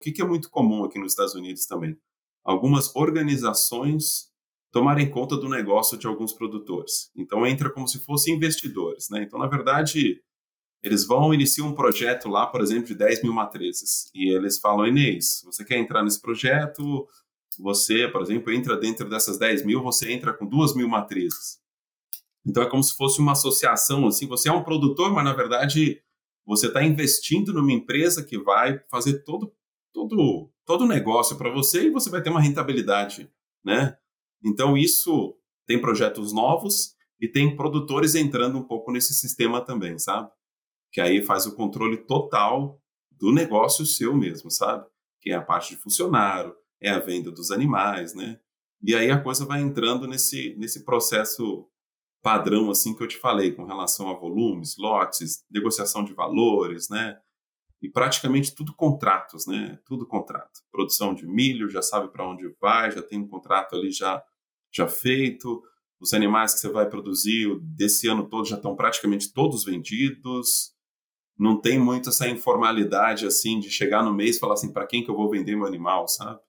O que, que é muito comum aqui nos Estados Unidos também? Algumas organizações tomarem conta do negócio de alguns produtores. Então entra como se fossem investidores, né? Então, na verdade, eles vão iniciar um projeto lá, por exemplo, de 10 mil matrizes. E eles falam, Inês, você quer entrar nesse projeto? Você, por exemplo, entra dentro dessas 10 mil, você entra com 2 mil matrizes. Então é como se fosse uma associação, assim, você é um produtor, mas na verdade você está investindo numa empresa que vai fazer todo todo todo negócio para você e você vai ter uma rentabilidade, né? Então, isso tem projetos novos e tem produtores entrando um pouco nesse sistema também, sabe? Que aí faz o controle total do negócio seu mesmo, sabe? Que é a parte de funcionário, é a venda dos animais, né? E aí a coisa vai entrando nesse, nesse processo padrão, assim, que eu te falei, com relação a volumes, lotes, negociação de valores, né? E praticamente tudo contratos, né? Tudo contrato. Produção de milho, já sabe para onde vai, já tem um contrato ali já já feito, os animais que você vai produzir desse ano todo já estão praticamente todos vendidos. Não tem muito essa informalidade assim de chegar no mês e falar assim, para quem que eu vou vender meu animal, sabe?